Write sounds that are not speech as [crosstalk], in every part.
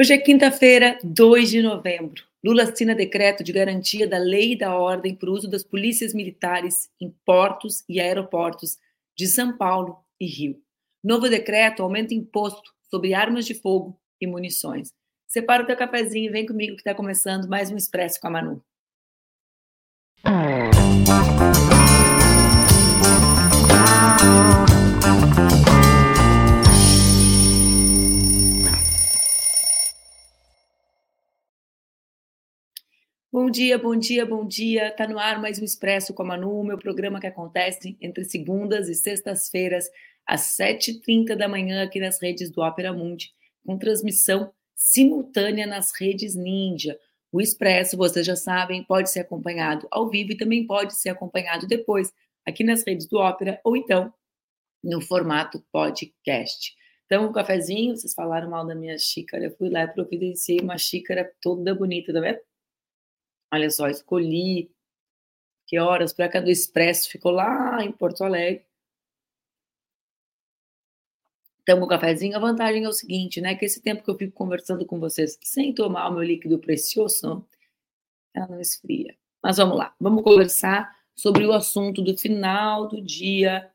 Hoje é quinta-feira, 2 de novembro. Lula assina decreto de garantia da lei e da ordem para o uso das polícias militares em portos e aeroportos de São Paulo e Rio. Novo decreto aumenta imposto sobre armas de fogo e munições. Separa o teu cafezinho e vem comigo que está começando mais um Expresso com a Manu. Bom dia, bom dia, bom dia. Tá no ar mais um Expresso com a Manu, meu programa que acontece entre segundas e sextas-feiras, às 7h30 da manhã, aqui nas redes do Ópera Mundi, com transmissão simultânea nas redes Ninja. O Expresso, vocês já sabem, pode ser acompanhado ao vivo e também pode ser acompanhado depois aqui nas redes do Ópera ou então no formato podcast. Então, um cafezinho, vocês falaram mal da minha xícara, eu fui lá e providenciei uma xícara toda bonita, tá vendo? Olha só, escolhi que horas para cada Expresso ficou lá em Porto Alegre. Então, o cafezinho, a vantagem é o seguinte, né? Que esse tempo que eu fico conversando com vocês sem tomar o meu líquido precioso, ela não esfria. Mas vamos lá, vamos conversar sobre o assunto do final do dia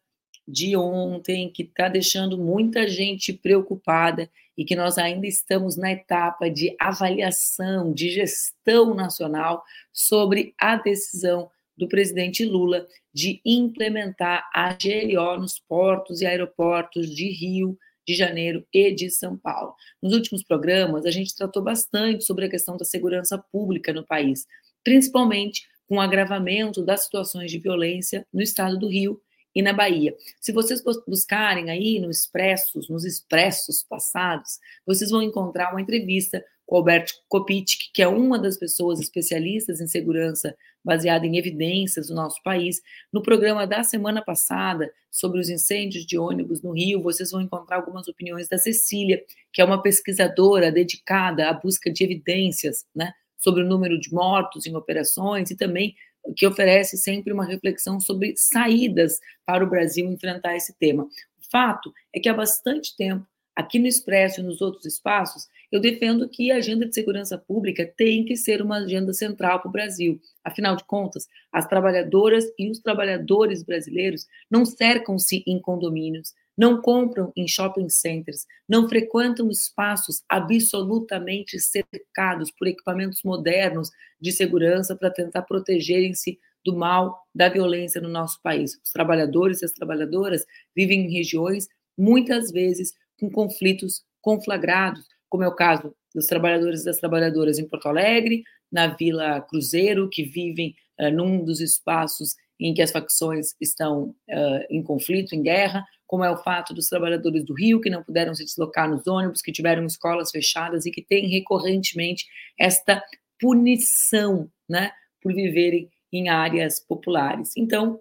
de ontem, que está deixando muita gente preocupada e que nós ainda estamos na etapa de avaliação, de gestão nacional sobre a decisão do presidente Lula de implementar a GLO nos portos e aeroportos de Rio, de Janeiro e de São Paulo. Nos últimos programas, a gente tratou bastante sobre a questão da segurança pública no país, principalmente com o agravamento das situações de violência no estado do Rio e na Bahia. Se vocês buscarem aí no Expressos, nos Expressos passados, vocês vão encontrar uma entrevista com Alberto Kopitic, que é uma das pessoas especialistas em segurança baseada em evidências do nosso país. No programa da semana passada, sobre os incêndios de ônibus no Rio, vocês vão encontrar algumas opiniões da Cecília, que é uma pesquisadora dedicada à busca de evidências, né, sobre o número de mortos em operações e também que oferece sempre uma reflexão sobre saídas para o Brasil enfrentar esse tema. O fato é que há bastante tempo, aqui no Expresso e nos outros espaços, eu defendo que a agenda de segurança pública tem que ser uma agenda central para o Brasil. Afinal de contas, as trabalhadoras e os trabalhadores brasileiros não cercam-se em condomínios, não compram em shopping centers, não frequentam espaços absolutamente cercados por equipamentos modernos de segurança para tentar protegerem-se do mal, da violência no nosso país. Os trabalhadores e as trabalhadoras vivem em regiões, muitas vezes, com conflitos conflagrados, como é o caso dos trabalhadores e das trabalhadoras em Porto Alegre, na Vila Cruzeiro, que vivem uh, num dos espaços em que as facções estão uh, em conflito, em guerra, como é o fato dos trabalhadores do Rio que não puderam se deslocar nos ônibus, que tiveram escolas fechadas e que têm recorrentemente esta punição, né, por viverem em áreas populares. Então,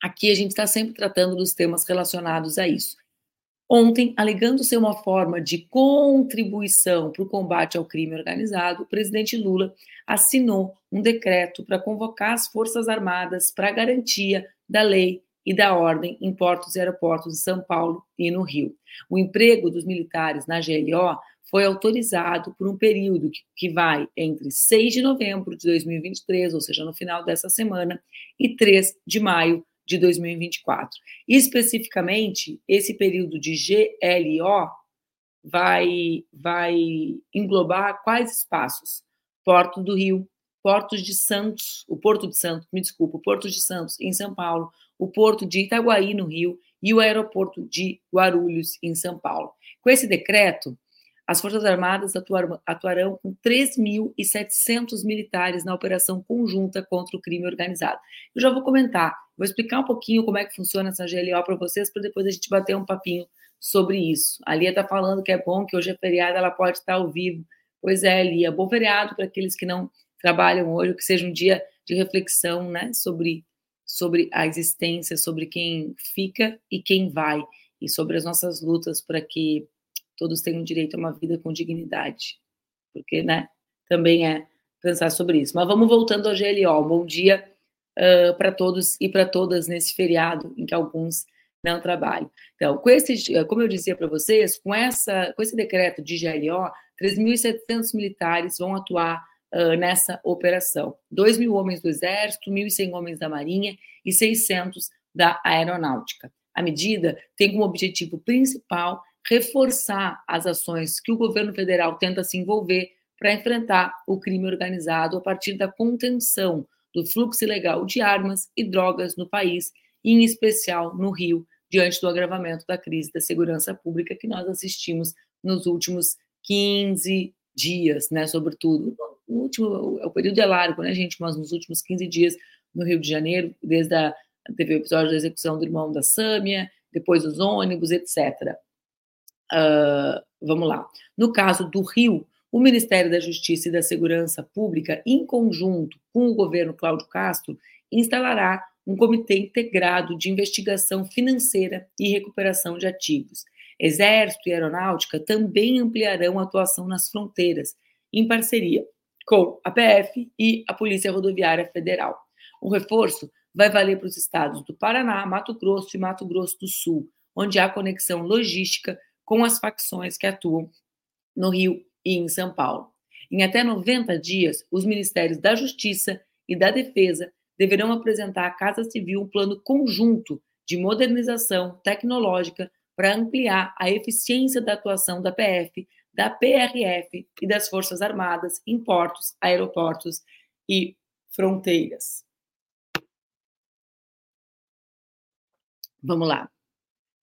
aqui a gente está sempre tratando dos temas relacionados a isso. Ontem, alegando ser uma forma de contribuição para o combate ao crime organizado, o presidente Lula assinou um decreto para convocar as Forças Armadas para garantia da lei e da ordem em portos e aeroportos de São Paulo e no Rio. O emprego dos militares na GLO foi autorizado por um período que, que vai entre 6 de novembro de 2023, ou seja, no final dessa semana, e 3 de maio de 2024. Especificamente, esse período de GLO vai, vai englobar quais espaços? Porto do Rio, Portos de Santos, o Porto de Santos, me desculpa, o Porto de Santos em São Paulo, o Porto de Itaguaí no Rio e o Aeroporto de Guarulhos em São Paulo. Com esse decreto, as Forças Armadas atuarão, com 3.700 militares na operação conjunta contra o crime organizado. Eu já vou comentar, vou explicar um pouquinho como é que funciona essa GLO para vocês, para depois a gente bater um papinho sobre isso. A Lia está falando que é bom, que hoje é feriado, ela pode estar ao vivo. Pois é, Lia, bom feriado para aqueles que não trabalham hoje, que seja um dia de reflexão né, sobre, sobre a existência, sobre quem fica e quem vai, e sobre as nossas lutas para que todos tenham direito a uma vida com dignidade. Porque, né, também é pensar sobre isso. Mas vamos voltando ao GLO. Bom dia uh, para todos e para todas nesse feriado em que alguns não trabalham. Então, com esse, como eu dizia para vocês, com, essa, com esse decreto de GLO, 3.700 militares vão atuar uh, nessa operação. 2 mil homens do Exército, 1.100 homens da Marinha e 600 da Aeronáutica. A medida tem como objetivo principal reforçar as ações que o governo federal tenta se envolver para enfrentar o crime organizado a partir da contenção do fluxo ilegal de armas e drogas no país, em especial no Rio, diante do agravamento da crise da segurança pública que nós assistimos nos últimos 15 dias, né? Sobretudo, o último, o período é largo, né, gente? Mas nos últimos 15 dias no Rio de Janeiro, desde a teve o episódio da execução do irmão da Sâmia, depois os ônibus, etc. Uh, vamos lá. No caso do Rio, o Ministério da Justiça e da Segurança Pública, em conjunto com o governo Cláudio Castro, instalará um comitê integrado de investigação financeira e recuperação de ativos. Exército e Aeronáutica também ampliarão a atuação nas fronteiras, em parceria com a PF e a Polícia Rodoviária Federal. O reforço vai valer para os estados do Paraná, Mato Grosso e Mato Grosso do Sul, onde há conexão logística com as facções que atuam no Rio e em São Paulo. Em até 90 dias, os Ministérios da Justiça e da Defesa deverão apresentar à Casa Civil um plano conjunto de modernização tecnológica para ampliar a eficiência da atuação da PF, da PRF e das Forças Armadas em portos, aeroportos e fronteiras. Vamos lá.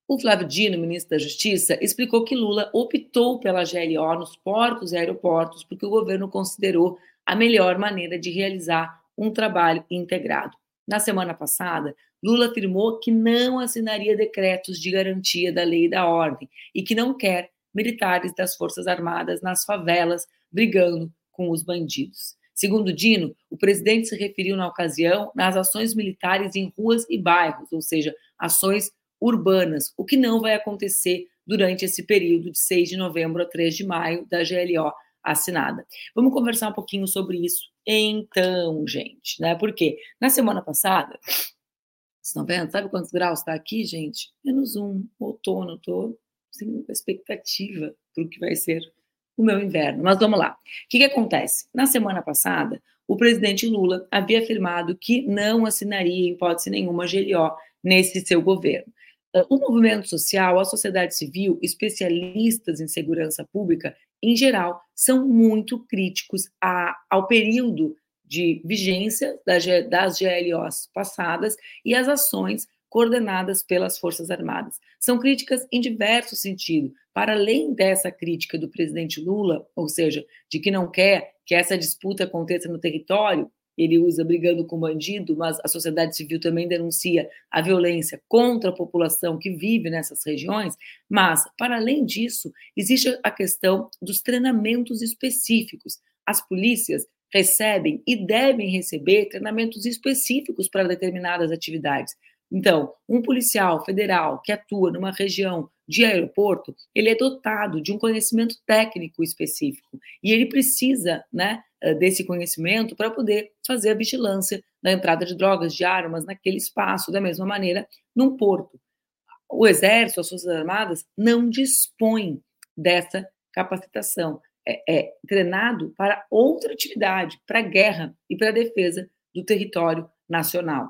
O Flávio Dino, ministro da Justiça, explicou que Lula optou pela GLO nos portos e aeroportos porque o governo considerou a melhor maneira de realizar um trabalho integrado. Na semana passada, Lula afirmou que não assinaria decretos de garantia da lei e da ordem e que não quer militares das Forças Armadas nas favelas brigando com os bandidos. Segundo Dino, o presidente se referiu na ocasião nas ações militares em ruas e bairros, ou seja, ações urbanas, o que não vai acontecer durante esse período de 6 de novembro a 3 de maio da GLO assinada. Vamos conversar um pouquinho sobre isso então, gente, né? Porque na semana passada, vocês estão vendo? Sabe quantos graus está aqui, gente? Menos um, outono, tô sem assim, expectativa para o que vai ser o meu inverno. Mas vamos lá. O que, que acontece? Na semana passada, o presidente Lula havia afirmado que não assinaria, em hipótese nenhuma, GLO nesse seu governo. Ah, o movimento social, a sociedade civil, especialistas em segurança pública, em geral, são muito críticos a, ao período de vigência das, das GLOs passadas e as ações coordenadas pelas Forças Armadas. São críticas em diversos sentidos. Para além dessa crítica do presidente Lula, ou seja, de que não quer que essa disputa aconteça no território, ele usa brigando com bandido, mas a sociedade civil também denuncia a violência contra a população que vive nessas regiões. Mas, para além disso, existe a questão dos treinamentos específicos. As polícias recebem e devem receber treinamentos específicos para determinadas atividades. Então, um policial federal que atua numa região de aeroporto, ele é dotado de um conhecimento técnico específico e ele precisa, né, eh, desse conhecimento para poder fazer a vigilância da entrada de drogas, de armas naquele espaço, da mesma maneira num porto. O Exército, as Forças Armadas não dispõem dessa capacitação. É, é treinado para outra atividade, para a guerra e para a defesa do território nacional.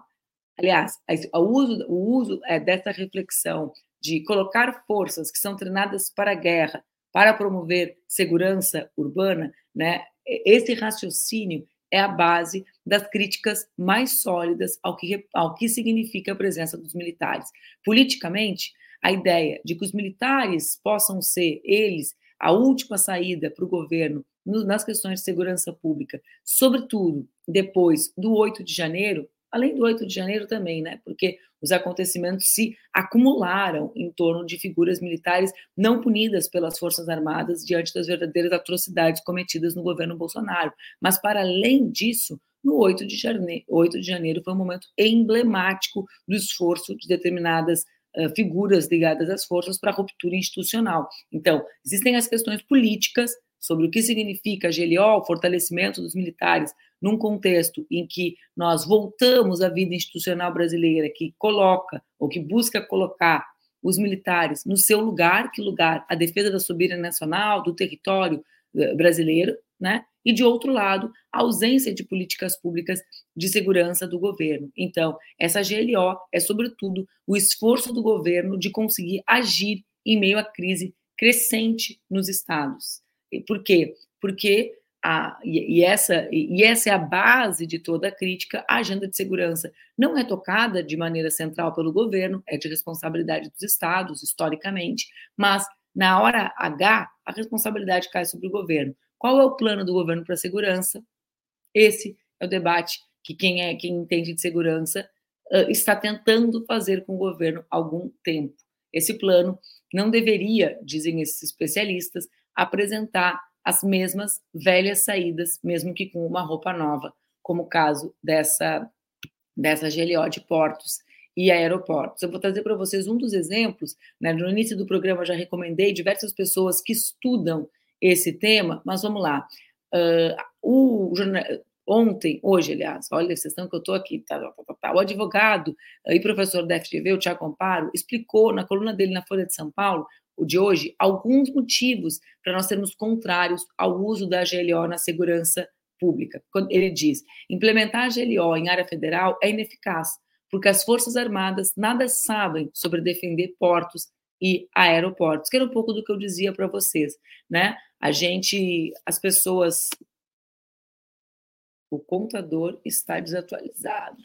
Aliás, o uso, o uso é, dessa reflexão de colocar forças que são treinadas para a guerra, para promover segurança urbana, né, esse raciocínio é a base das críticas mais sólidas ao que, ao que significa a presença dos militares. Politicamente, a ideia de que os militares possam ser, eles, a última saída para o governo nas questões de segurança pública, sobretudo depois do 8 de janeiro, além do 8 de janeiro também, né? Porque os acontecimentos se acumularam em torno de figuras militares não punidas pelas Forças Armadas diante das verdadeiras atrocidades cometidas no governo Bolsonaro. Mas, para além disso, no 8 de janeiro, 8 de janeiro foi um momento emblemático do esforço de determinadas uh, figuras ligadas às forças para a ruptura institucional. Então, existem as questões políticas sobre o que significa a GLO, o fortalecimento dos militares, num contexto em que nós voltamos à vida institucional brasileira, que coloca, ou que busca colocar os militares no seu lugar, que lugar? A defesa da soberania nacional, do território eh, brasileiro, né? E de outro lado, a ausência de políticas públicas de segurança do governo. Então, essa GLO é, sobretudo, o esforço do governo de conseguir agir em meio à crise crescente nos estados. Por quê? Porque a, e, e, essa, e essa é a base de toda a crítica. A agenda de segurança não é tocada de maneira central pelo governo, é de responsabilidade dos estados, historicamente, mas na hora H, a responsabilidade cai sobre o governo. Qual é o plano do governo para a segurança? Esse é o debate que quem é quem entende de segurança uh, está tentando fazer com o governo há algum tempo. Esse plano não deveria, dizem esses especialistas, apresentar as mesmas velhas saídas, mesmo que com uma roupa nova, como o caso dessa, dessa GLO de portos e aeroportos. Eu vou trazer para vocês um dos exemplos. Né? No início do programa, eu já recomendei diversas pessoas que estudam esse tema, mas vamos lá. Uh, o jornal, ontem, hoje, aliás, olha, vocês estão que eu estou aqui, tá, tá, tá, tá, o advogado e professor da FGV, o Tiago Amparo, explicou na coluna dele na Folha de São Paulo o de hoje, alguns motivos para nós sermos contrários ao uso da GLO na segurança pública. Ele diz: implementar a GLO em área federal é ineficaz, porque as Forças Armadas nada sabem sobre defender portos e aeroportos, que era um pouco do que eu dizia para vocês, né? A gente, as pessoas, o computador está desatualizado,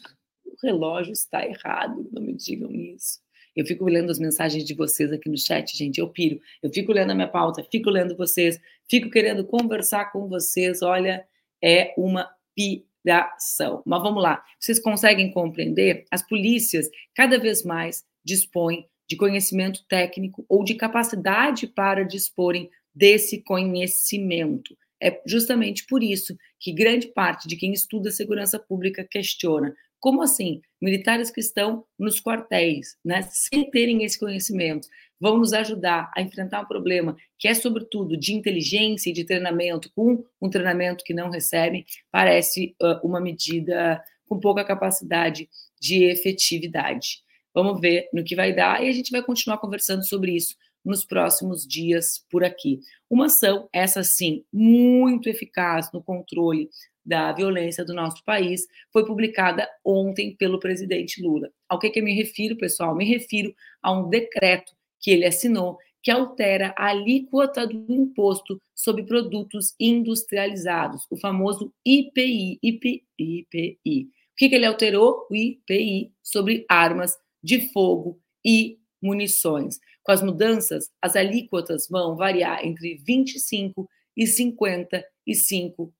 o relógio está errado, não me digam isso. Eu fico lendo as mensagens de vocês aqui no chat, gente. Eu piro. Eu fico lendo a minha pauta, fico lendo vocês, fico querendo conversar com vocês. Olha, é uma piração. Mas vamos lá. Vocês conseguem compreender? As polícias cada vez mais dispõem de conhecimento técnico ou de capacidade para disporem desse conhecimento. É justamente por isso que grande parte de quem estuda segurança pública questiona como assim? Militares que estão nos quartéis, né, sem terem esse conhecimento, vão nos ajudar a enfrentar um problema que é, sobretudo, de inteligência e de treinamento, com um treinamento que não recebem, parece uh, uma medida com pouca capacidade de efetividade. Vamos ver no que vai dar e a gente vai continuar conversando sobre isso nos próximos dias por aqui. Uma ação, essa sim, muito eficaz no controle da violência do nosso país, foi publicada ontem pelo presidente Lula. Ao que, que eu me refiro, pessoal? Me refiro a um decreto que ele assinou que altera a alíquota do imposto sobre produtos industrializados, o famoso IPI. IPI, IPI. O que, que ele alterou? O IPI sobre armas de fogo e munições. Com as mudanças, as alíquotas vão variar entre 25% e 55%.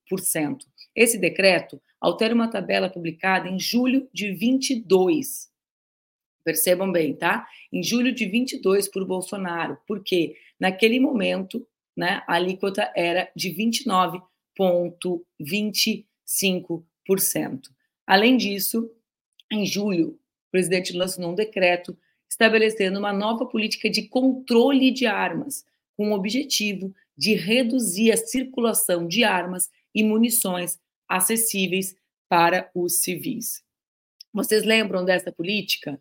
Esse decreto altera uma tabela publicada em julho de 22. Percebam bem, tá? Em julho de 22 por Bolsonaro, porque naquele momento, né, a alíquota era de 29,25%. Além disso, em julho, o presidente lançou um decreto estabelecendo uma nova política de controle de armas, com o objetivo de reduzir a circulação de armas e munições acessíveis para os civis. Vocês lembram dessa política?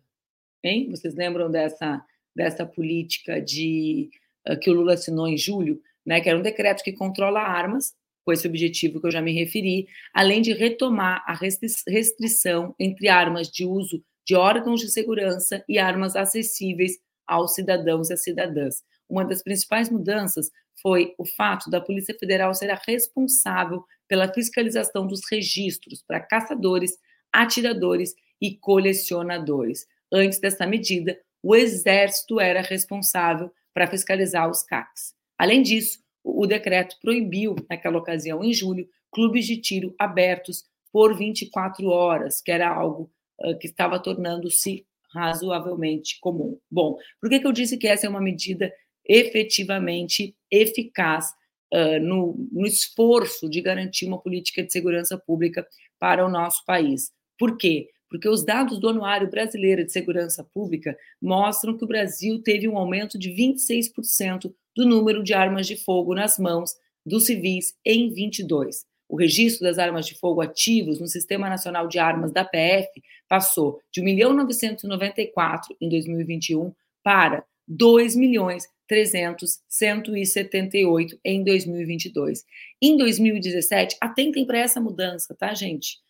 Hein? Vocês lembram dessa, dessa política de uh, que o Lula assinou em julho, né, que era um decreto que controla armas, com esse objetivo que eu já me referi, além de retomar a restrição entre armas de uso de órgãos de segurança e armas acessíveis aos cidadãos e às cidadãs. Uma das principais mudanças foi o fato da Polícia Federal ser a responsável pela fiscalização dos registros para caçadores, atiradores e colecionadores. Antes dessa medida, o Exército era responsável para fiscalizar os CACs. Além disso, o decreto proibiu, naquela ocasião, em julho, clubes de tiro abertos por 24 horas, que era algo uh, que estava tornando-se razoavelmente comum. Bom, por que, que eu disse que essa é uma medida efetivamente eficaz uh, no, no esforço de garantir uma política de segurança pública para o nosso país. Por quê? Porque os dados do Anuário Brasileiro de Segurança Pública mostram que o Brasil teve um aumento de 26% do número de armas de fogo nas mãos dos civis em 22. O registro das armas de fogo ativos no Sistema Nacional de Armas da PF passou de 1.994 em 2021 para 2 milhões 300, 178 em 2022. Em 2017, atentem para essa mudança, tá, gente?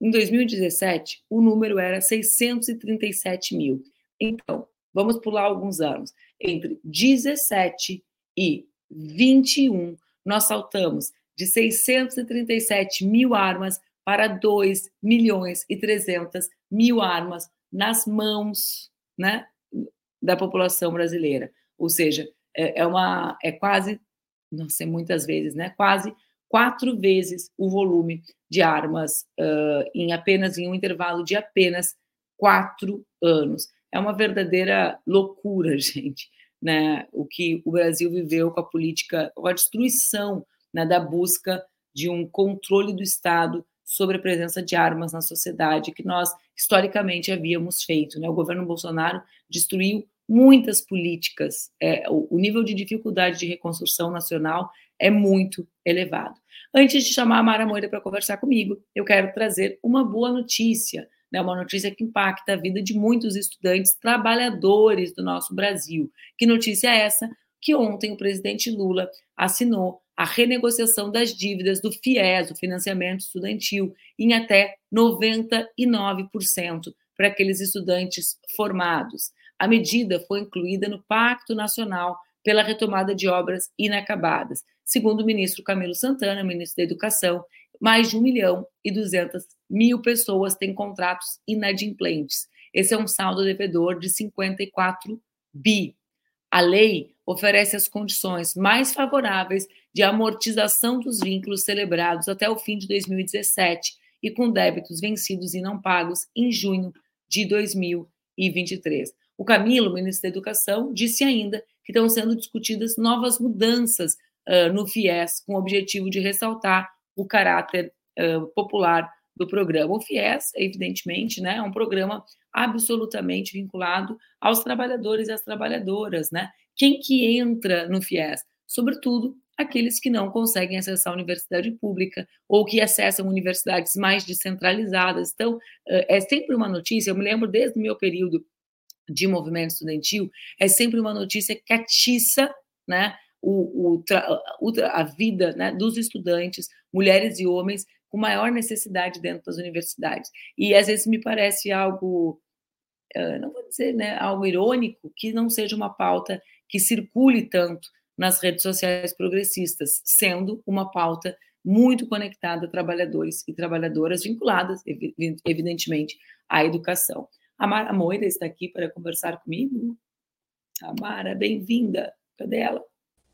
Em 2017, o número era 637 mil. Então, vamos pular alguns anos. Entre 17 e 21, nós saltamos de 637 mil armas para 2 milhões e 300 mil armas nas mãos né, da população brasileira. Ou seja, é, é uma é quase, não sei muitas vezes, né? Quase quatro vezes o volume de armas uh, em apenas em um intervalo de apenas quatro anos. É uma verdadeira loucura, [laughs] gente, né? O que o Brasil viveu com a política, com a destruição né, da busca de um controle do Estado sobre a presença de armas na sociedade que nós historicamente havíamos feito. Né? O governo Bolsonaro destruiu muitas políticas. É, o, nível de dificuldade de reconstrução nacional é muito elevado. Antes de chamar a Mara Moira para conversar comigo, eu quero trazer uma boa notícia, né, uma notícia que impacta a vida de muitos estudantes trabalhadores do nosso Brasil. Que notícia é essa? Que ontem o presidente Lula assinou a renegociação das dívidas do FIES, o financiamento estudantil, em até 99% para aqueles estudantes formados. A medida foi incluída no Pacto Nacional pela retomada de obras inacabadas. Segundo o ministro Camilo Santana, ministro da Educação, mais de 1 milhão e 200 mil pessoas têm contratos inadimplentes. Esse é um saldo devedor de 54 bi. A lei oferece as condições mais favoráveis de amortização dos vínculos celebrados até o fim de 2017 e com débitos vencidos e não pagos em junho de 2023. O Camilo, ministro da Educação, disse ainda que estão sendo discutidas novas mudanças uh, no FIES, com o objetivo de ressaltar o caráter uh, popular do programa. O FIES, evidentemente, né, é um programa absolutamente vinculado aos trabalhadores e às trabalhadoras. Né? Quem que entra no FIES? Sobretudo aqueles que não conseguem acessar a universidade pública ou que acessam universidades mais descentralizadas. Então, é sempre uma notícia, eu me lembro desde o meu período de movimento estudantil, é sempre uma notícia que atiça né, o, o, a vida né, dos estudantes, mulheres e homens, com maior necessidade dentro das universidades. E às vezes me parece algo, não vou dizer né, algo irônico, que não seja uma pauta que circule tanto nas redes sociais progressistas, sendo uma pauta muito conectada a trabalhadores e trabalhadoras vinculadas, evidentemente, à educação. A Mara Moira está aqui para conversar comigo. A Mara, bem-vinda. Cadê ela?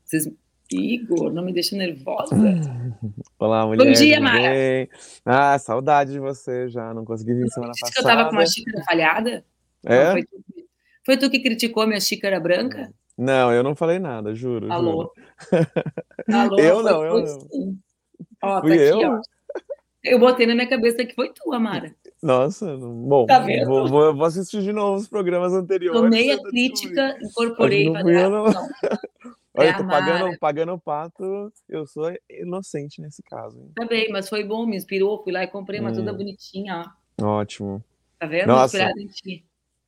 Vocês... Igor, não me deixa nervosa. [laughs] Olá, mulher. Bom dia, Mara. Bem? Ah, saudade de você já. Não consegui vir semana passada. que eu estava com uma xícara falhada? É? Não, foi, tu, foi, tu, que criticou minha xícara branca? Não, eu não falei nada, juro. Alô? Juro. Alô? [laughs] eu não, eu não. Ó, Fui tá eu? aqui, ó. Eu botei na minha cabeça que foi tu, Amara. Nossa, bom, Tá vou, vou, vou assistir de novo os programas anteriores. Tomei a crítica, incorporei. Não fui eu, não. não. [laughs] Olha, eu tô pagando, pagando o pato, eu sou inocente nesse caso. hein? Tá bem, mas foi bom, me inspirou. Fui lá e comprei uma Hum. toda bonitinha, ó. Ótimo. Tá vendo? Nossa.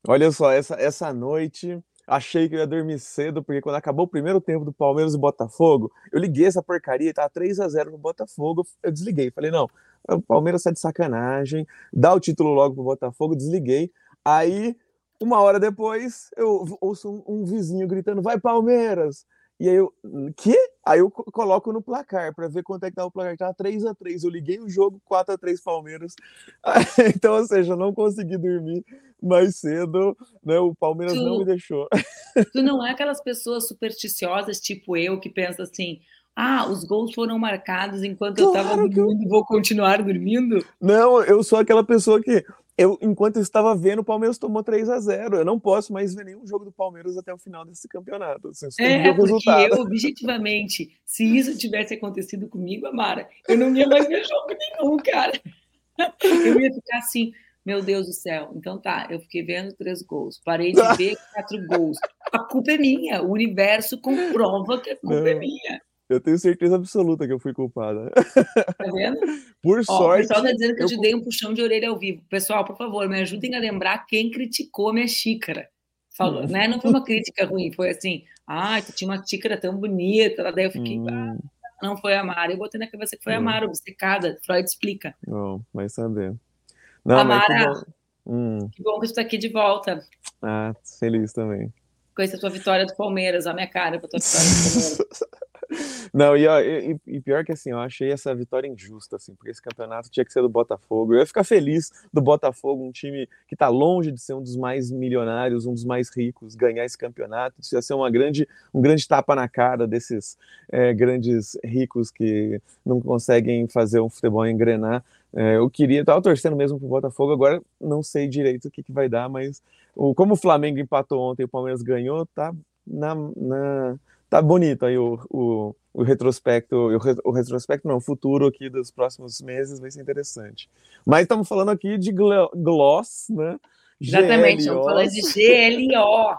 Olha só, essa, essa noite achei que eu ia dormir cedo, porque quando acabou o primeiro tempo do Palmeiras e Botafogo, eu liguei essa porcaria, tá 3 a 0 pro Botafogo, eu desliguei. Falei, não, o Palmeiras tá de sacanagem, dá o título logo pro Botafogo, desliguei. Aí, uma hora depois, eu ouço um, um vizinho gritando, vai Palmeiras! E aí eu, que? Aí eu co- coloco no placar pra ver quanto é que tá o placar. Tá 3 a 3 Eu liguei o jogo 4 a 3 Palmeiras. [laughs] Então, ou seja, eu não consegui dormir mais cedo, né? O Palmeiras Tu- não me deixou. [laughs] Tu não é aquelas pessoas supersticiosas, tipo eu, que pensa assim: ah, os gols foram marcados enquanto eu tava Claro eu- dormindo e vou continuar dormindo? Não, eu sou aquela pessoa que eu, enquanto eu estava vendo, o Palmeiras tomou 3 a 0 Eu não posso mais ver nenhum jogo do Palmeiras até o final desse campeonato. Assim, É, porque resultado. eu, objetivamente, se isso tivesse acontecido comigo, Amara, eu não ia mais ver jogo nenhum, cara. Eu ia ficar assim, meu Deus do céu. Então tá, eu fiquei vendo três gols, parei de [laughs] ver quatro gols. A culpa é minha, o universo comprova que a culpa é Não. minha. Eu tenho certeza absoluta que eu fui culpada. Tá vendo? [laughs] Por Ó, o sorte. pessoal tá dizendo que eu eu te dei um puxão de orelha ao vivo. Pessoal, por favor, me ajudem a lembrar quem criticou minha xícara. falou, né? Não foi uma crítica ruim, foi assim, ah, tu tinha uma xícara tão bonita, daí eu fiquei, hum. ah, não foi a Mara. Eu botei na cabeça que foi hum. a Mara, obcecada. Freud explica. Bom, vai saber. Não, Amara, que bom. Hum. que bom que você está aqui de volta. Ah, feliz também. Com essa tua vitória do Palmeiras, a minha cara com a tua vitória do Palmeiras. [laughs] Não, e, e, e, pior que assim, eu achei essa vitória injusta, assim, porque esse campeonato tinha que ser do Botafogo. Eu ia ficar feliz do Botafogo, um time que está longe de ser um dos mais milionários, um dos mais ricos, ganhar esse campeonato. Isso ia ser uma grande, um grande tapa na cara desses é, grandes ricos que não conseguem fazer um futebol engrenar. É, eu queria, tava torcendo mesmo pro Botafogo, agora não sei direito o que, que vai dar, mas o, como o Flamengo empatou ontem e o Palmeiras ganhou, tá na, na tá bonito aí o, o, o retrospecto, o, o, retrospecto não, o futuro aqui dos próximos meses vai ser interessante. Mas estamos falando aqui de gloss, né? Exatamente, estamos falando de GLO,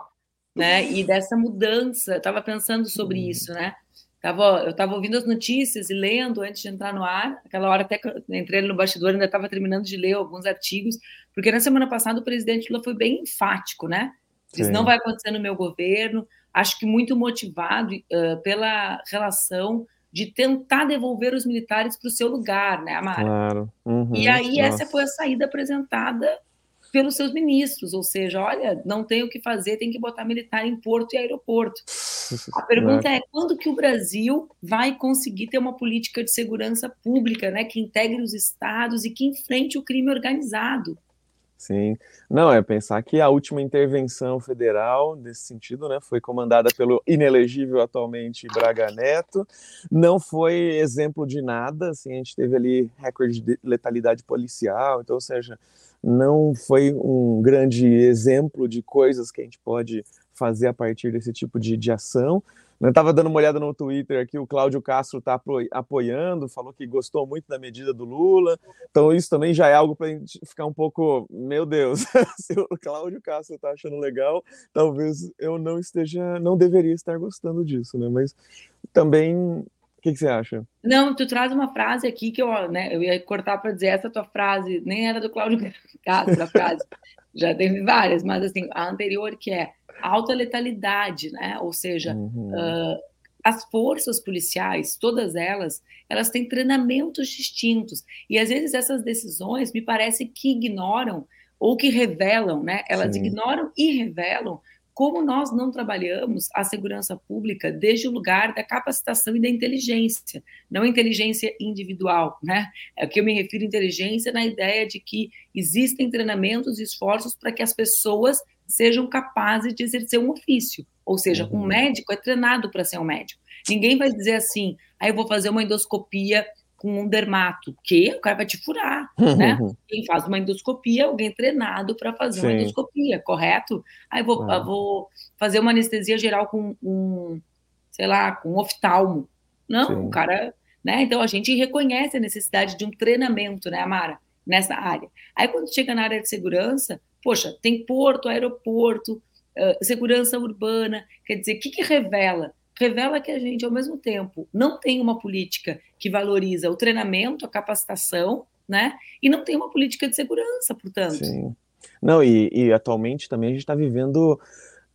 né? E dessa mudança, estava pensando sobre hum. isso, né? Tava, eu estava ouvindo as notícias e lendo antes de entrar no ar. Aquela hora até que eu entrei no bastidor, ainda estava terminando de ler alguns artigos, porque na semana passada o presidente Lula foi bem enfático, né? Diz, não vai acontecer no meu governo, acho que muito motivado uh, pela relação de tentar devolver os militares para o seu lugar, né, Amara? Claro. Uhum, e aí nossa. essa foi a saída apresentada pelos seus ministros, ou seja, olha, não tem o que fazer, tem que botar militar em porto e aeroporto. A [laughs] pergunta é quando que o Brasil vai conseguir ter uma política de segurança pública, né, que integre os estados e que enfrente o crime organizado? Sim, não, é pensar que a última intervenção federal, nesse sentido, né, foi comandada pelo inelegível atualmente Braga Neto, não foi exemplo de nada, assim, a gente teve ali recorde de letalidade policial, então, ou seja, não foi um grande exemplo de coisas que a gente pode fazer a partir desse tipo de, de ação, eu estava dando uma olhada no Twitter aqui, o Cláudio Castro está apoiando, falou que gostou muito da medida do Lula. Então, isso também já é algo para a gente ficar um pouco, meu Deus, [laughs] se o Cláudio Castro está achando legal, talvez eu não esteja, não deveria estar gostando disso, né? Mas também o que, que, você acha? Não, tu traz uma frase aqui que eu, né, eu ia cortar para dizer essa tua frase, nem era do Cláudio Castro a frase, já teve várias, mas assim, a anterior que é alta letalidade, né? Ou seja, uhum. uh, as forças policiais, todas elas, elas têm treinamentos distintos. E às vezes essas decisões me parece que ignoram ou que revelam, né? Elas Sim. ignoram e revelam como nós não trabalhamos a segurança pública desde o lugar da capacitação e da inteligência, não inteligência individual, né? É que eu me refiro inteligência na ideia de que existem treinamentos e esforços para que as pessoas sejam capazes de exercer um ofício. Ou seja, um uhum. médico é treinado para ser um médico. Ninguém vai dizer assim, aí ah, eu vou fazer uma endoscopia com um dermato, que o cara vai te furar, né? Quem faz uma endoscopia, alguém treinado para fazer Sim. uma endoscopia, correto? Aí vou, ah. vou fazer uma anestesia geral com um, sei lá, com um oftalmo. Não, Sim. o cara, né? Então a gente reconhece a necessidade de um treinamento, né, Amara, nessa área. Aí quando chega na área de segurança, Poxa, tem porto, aeroporto, uh, segurança urbana. Quer dizer, o que, que revela? Revela que a gente, ao mesmo tempo, não tem uma política que valoriza o treinamento, a capacitação, né? E não tem uma política de segurança, portanto. Sim. Não, e, e atualmente também a gente está vivendo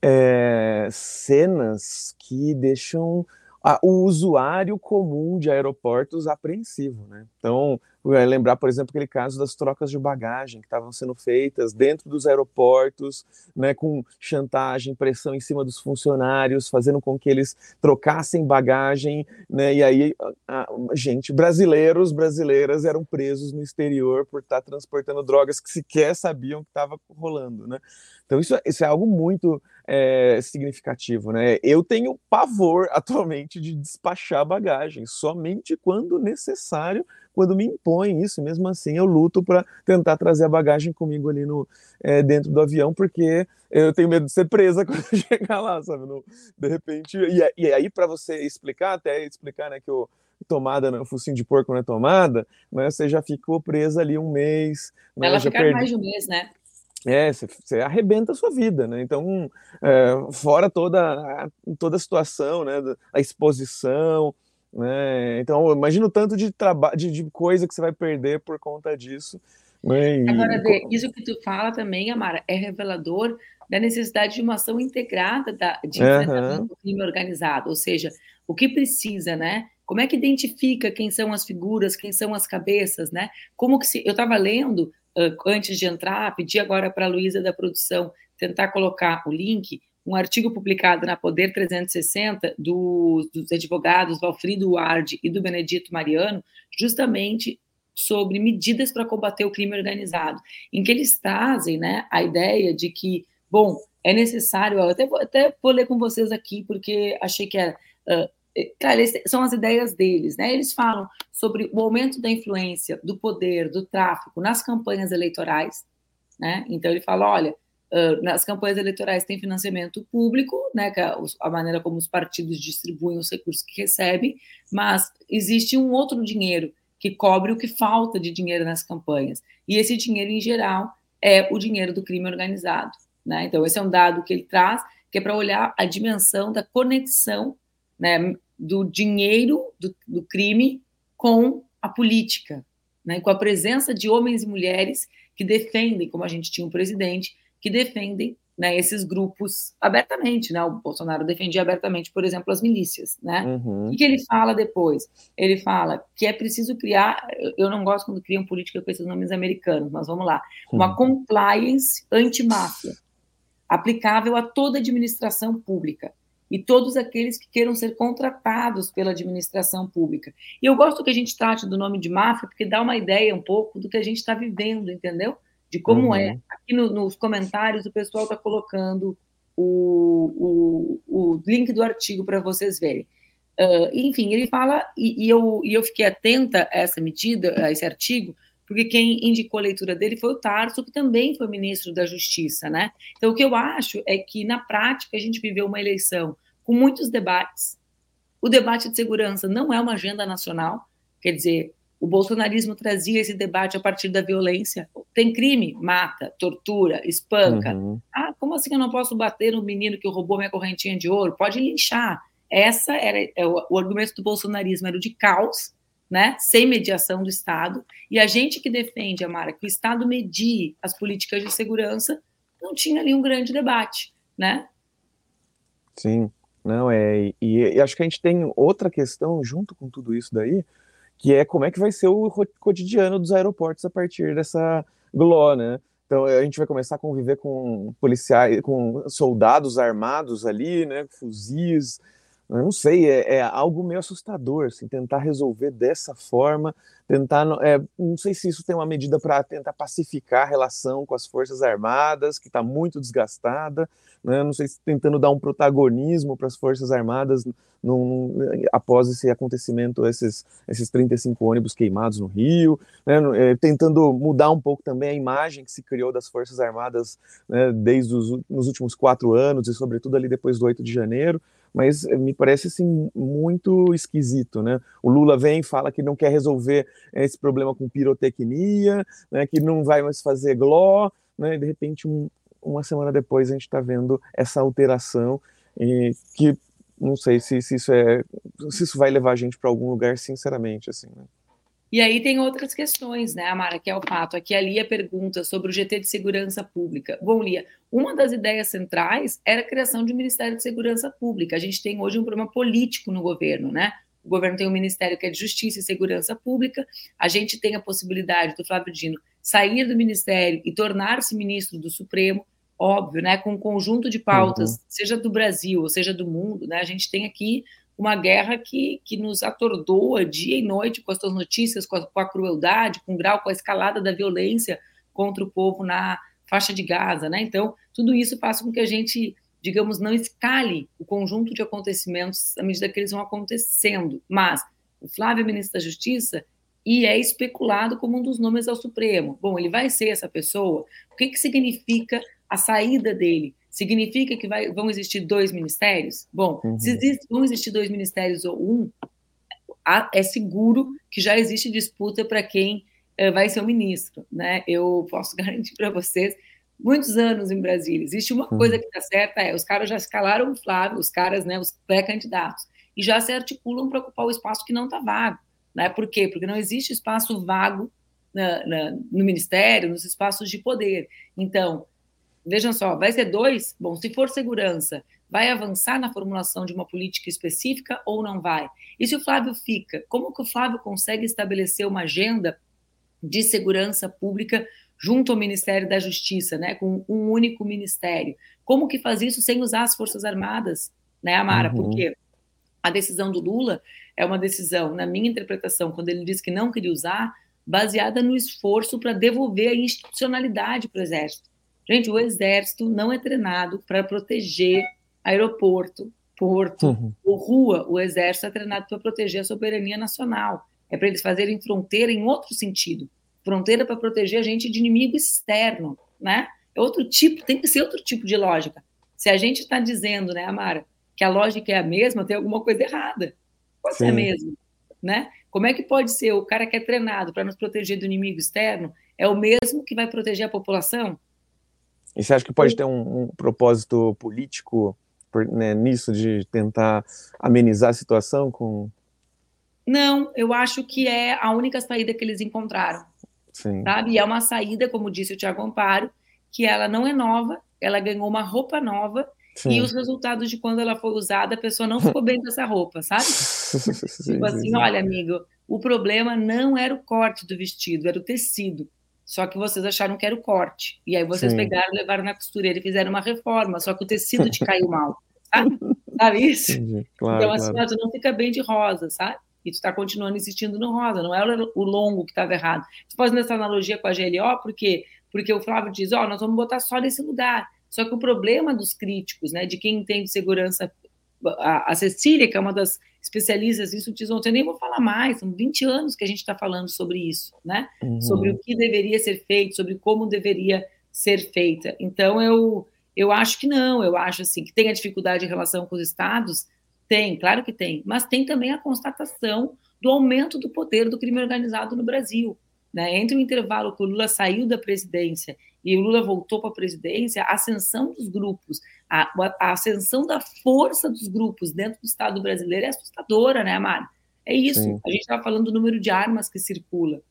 é, cenas que deixam a, o usuário comum de aeroportos apreensivo, né? Então, lembrar, por exemplo, aquele caso das trocas de bagagem que estavam sendo feitas dentro dos aeroportos, né, com chantagem, pressão em cima dos funcionários, fazendo com que eles trocassem bagagem, né, e aí, a, a, gente, brasileiros, brasileiras eram presos no exterior por estar transportando drogas que sequer sabiam que estava rolando, né? Então isso, isso é algo muito é, significativo, né? Eu tenho pavor [laughs] atualmente de despachar bagagem, somente quando necessário quando me impõem isso, mesmo assim eu luto para tentar trazer a bagagem comigo ali no, é, dentro do avião, porque eu tenho medo de ser presa [laughs] quando chegar lá, sabe? No, de repente, e, e aí para você explicar, até explicar, né, que o tomada, né, o focinho de porco não é tomada, né, você já ficou presa ali um mês. Né, Ela fica mais de um mês, né? É, você, arrebenta a sua vida, né? Então, é, fora toda, toda a situação, né, a exposição, né? Então, imagina o tanto de, de, de coisa que você vai perder por conta disso. Né? E... Agora, isso que tu fala também, Amara, é revelador da necessidade de uma ação integrada da, de enfrentamento uhum. do crime organizado, ou seja, o que precisa, né? Como é que identifica quem são as figuras, quem são as cabeças, né? Como que se eu estava lendo antes de entrar, pedi agora para a Luísa da produção tentar colocar o link, um artigo publicado na Poder 360 do, dos advogados Valfrido Ward e do Benedito Mariano, justamente sobre medidas para combater o crime organizado, em que eles trazem né, a ideia de que, bom, é necessário, eu até vou, até vou ler com vocês aqui, porque achei que era. Uh, cara, são as ideias deles, né? Eles falam sobre o aumento da influência, do poder, do tráfico nas campanhas eleitorais, né? Então ele fala, olha, uh, nas campanhas eleitorais tem financiamento público, né? Que é a maneira como os partidos distribuem os recursos que recebem, mas existe um outro dinheiro que cobre o que falta de dinheiro nas campanhas. E esse dinheiro, em geral, é o dinheiro do crime organizado. Né? Então, esse é um dado que ele traz, que é para olhar a dimensão da conexão né, do dinheiro do, do, crime com a política, né, com a presença de homens e mulheres que defendem, como a gente tinha um presidente, que defendem né, esses grupos abertamente, né? O Bolsonaro defendia abertamente, por exemplo, as milícias, né? Uhum. O que ele fala depois? Ele fala que é preciso criar, eu não gosto quando criam política com esses nomes americanos, mas vamos lá, uma uhum. compliance anti-máfia, aplicável a toda a administração pública e todos aqueles que queiram ser contratados pela administração pública. E eu gosto que a gente trate do nome de máfia, porque dá uma ideia um pouco do que a gente está vivendo, entendeu? De como é. uhum. é. Aqui no, nos comentários o pessoal está colocando o, o, o, link do artigo para vocês verem. Uh, enfim, ele fala, e, e, eu, e eu fiquei atenta a essa medida, a esse artigo, porque quem indicou a leitura dele foi o Tarso, que também foi ministro da Justiça, né? Então, o que eu acho é que, na prática, a gente viveu uma eleição com muitos debates. O debate de segurança não é uma agenda nacional, quer dizer, o bolsonarismo trazia esse debate a partir da violência. Tem crime? Mata, tortura, espanca. Uhum. Ah, como assim eu não posso bater no menino que roubou minha correntinha de ouro? Pode linchar. Essa era é, o, o argumento do bolsonarismo, era o de caos, né, sem mediação do Estado. E a gente que defende, Amara, que o Estado medie as políticas de segurança, não tinha ali um grande debate, né? Sim, não é. E, e acho que a gente tem outra questão junto com tudo isso daí, que é como é que vai ser o cotidiano dos aeroportos a partir dessa GLO, né? Então a gente vai começar a conviver com policiais, com soldados armados ali, né, fuzis, eu não sei, é, é, algo meio assustador, assim, tentar resolver dessa forma, tentar, é, não sei se isso tem uma medida para tentar pacificar a relação com as Forças Armadas, que está muito desgastada, né, não sei se tentando dar um protagonismo para as Forças Armadas num, após esse acontecimento, esses, esses 35 ônibus queimados no Rio, né, é, tentando mudar um pouco também a imagem que se criou das Forças Armadas né, desde os nos últimos quatro anos e sobretudo ali depois do 8 de janeiro, mas me parece assim muito esquisito, né? O Lula vem fala que não quer resolver esse problema com pirotecnia, né, que não vai mais fazer gló, né? E de repente um, uma semana depois a gente está vendo essa alteração e que não sei se, se, isso é se isso vai levar a gente para algum lugar, sinceramente, assim. Né? E aí tem outras questões, né, Amara, que é o fato. Aqui a Lia pergunta sobre o GT de Segurança Pública. Bom, Lia, uma das ideias centrais era a criação de um Ministério de Segurança Pública. A gente tem hoje um problema político no governo, né? O governo tem um ministério que é de Justiça e Segurança Pública. A gente tem a possibilidade do Flávio Dino sair do ministério e tornar-se ministro do Supremo, óbvio, né? Com um conjunto de pautas, uhum. seja do Brasil ou seja do mundo, né? A gente tem aqui uma guerra que, que nos atordoa dia e noite com as suas notícias, com a, com a, crueldade, com o grau, com a escalada da violência contra o povo na faixa de Gaza, né? Então, tudo isso faz com que a gente, digamos, não escale o conjunto de acontecimentos à medida que eles vão acontecendo. Mas o Flávio é ministro da Justiça e é especulado como um dos nomes ao Supremo. Bom, ele vai ser essa pessoa? O que, que significa a saída dele? Significa que vai, vão existir dois ministérios? Bom, uhum. se existe, vão existir dois ministérios ou um, é seguro que já existe disputa para quem uh, vai ser o ministro. Né? Eu posso [laughs] garantir para vocês, muitos anos em Brasília, existe uma uhum. coisa que está certa, é os caras já escalaram o Flávio, os caras, né, os pré-candidatos, e já se articulam para ocupar o espaço que não está vago. Né? Por quê? Porque não existe espaço vago na, na, no ministério, nos espaços de poder. Então, vejam só, vai ser dois? Bom, se for segurança, vai avançar na formulação de uma política específica ou não vai? E se o Flávio fica, como que o Flávio consegue estabelecer uma agenda de segurança pública junto ao Ministério da Justiça, né, com um único ministério? Como que faz isso sem usar as Forças Armadas, né, Amara? Uhum. Porque a decisão do Lula é uma decisão, na minha interpretação, quando ele diz que não queria usar, baseada no esforço para devolver a institucionalidade para o Exército. Gente, o Exército não é treinado para proteger aeroporto, porto uhum. ou rua. O Exército é treinado para proteger a soberania nacional. É para eles fazerem fronteira em outro sentido. Fronteira para proteger a gente de inimigo externo, né? É outro tipo, tem que ser outro tipo de lógica. Se a gente está dizendo, né, Amara, que a lógica é a mesma, tem alguma coisa errada. Pode Sim. ser a mesma, né? Como é que pode ser o cara que é treinado para nos proteger do inimigo externo é o mesmo que vai proteger a população? E você acha que pode ter um, um propósito político né, nisso de tentar amenizar a situação com? Não, eu acho que é a única saída que eles encontraram. Sim. Sabe? E é uma saída, como disse o Tiago Amparo, que ela não é nova, ela ganhou uma roupa nova Sim. e os resultados de quando ela foi usada, a pessoa não ficou bem com essa roupa, sabe? [laughs] sim, tipo assim, olha, amigo, o problema não era o corte do vestido, era o tecido. Só que vocês acharam que era o corte. E aí vocês Sim. pegaram, levaram na costureira e fizeram uma reforma, só que o tecido te [laughs] caiu mal. Sabe, sabe isso? Claro, então, assim, claro. tu não fica bem de rosa, sabe? E tu tá continuando insistindo no rosa, não é o longo que estava errado. Tu fazendo essa analogia com a GLO, por quê? Porque o Flávio diz, ó, oh, nós vamos botar só nesse lugar. Só que o problema dos críticos, né, de quem entende segurança, a, a Cecília, que é uma das especialistas nisso diz ontem, eu nem vou falar mais, são 20 anos que a gente está falando sobre isso, né? Uhum. Sobre o que deveria ser feito, sobre como deveria ser feita. Então, eu, eu acho que não, eu acho assim, que tem a dificuldade em relação com os estados, tem, claro que tem, mas tem também a constatação do aumento do poder do crime organizado no Brasil. Né? Entre o intervalo que o Lula saiu da presidência e o Lula voltou para a presidência, a ascensão dos grupos, a, a, ascensão da força dos grupos dentro do Estado brasileiro é assustadora, né, Amara? É isso. Sim. A gente estava falando do número de armas que circula.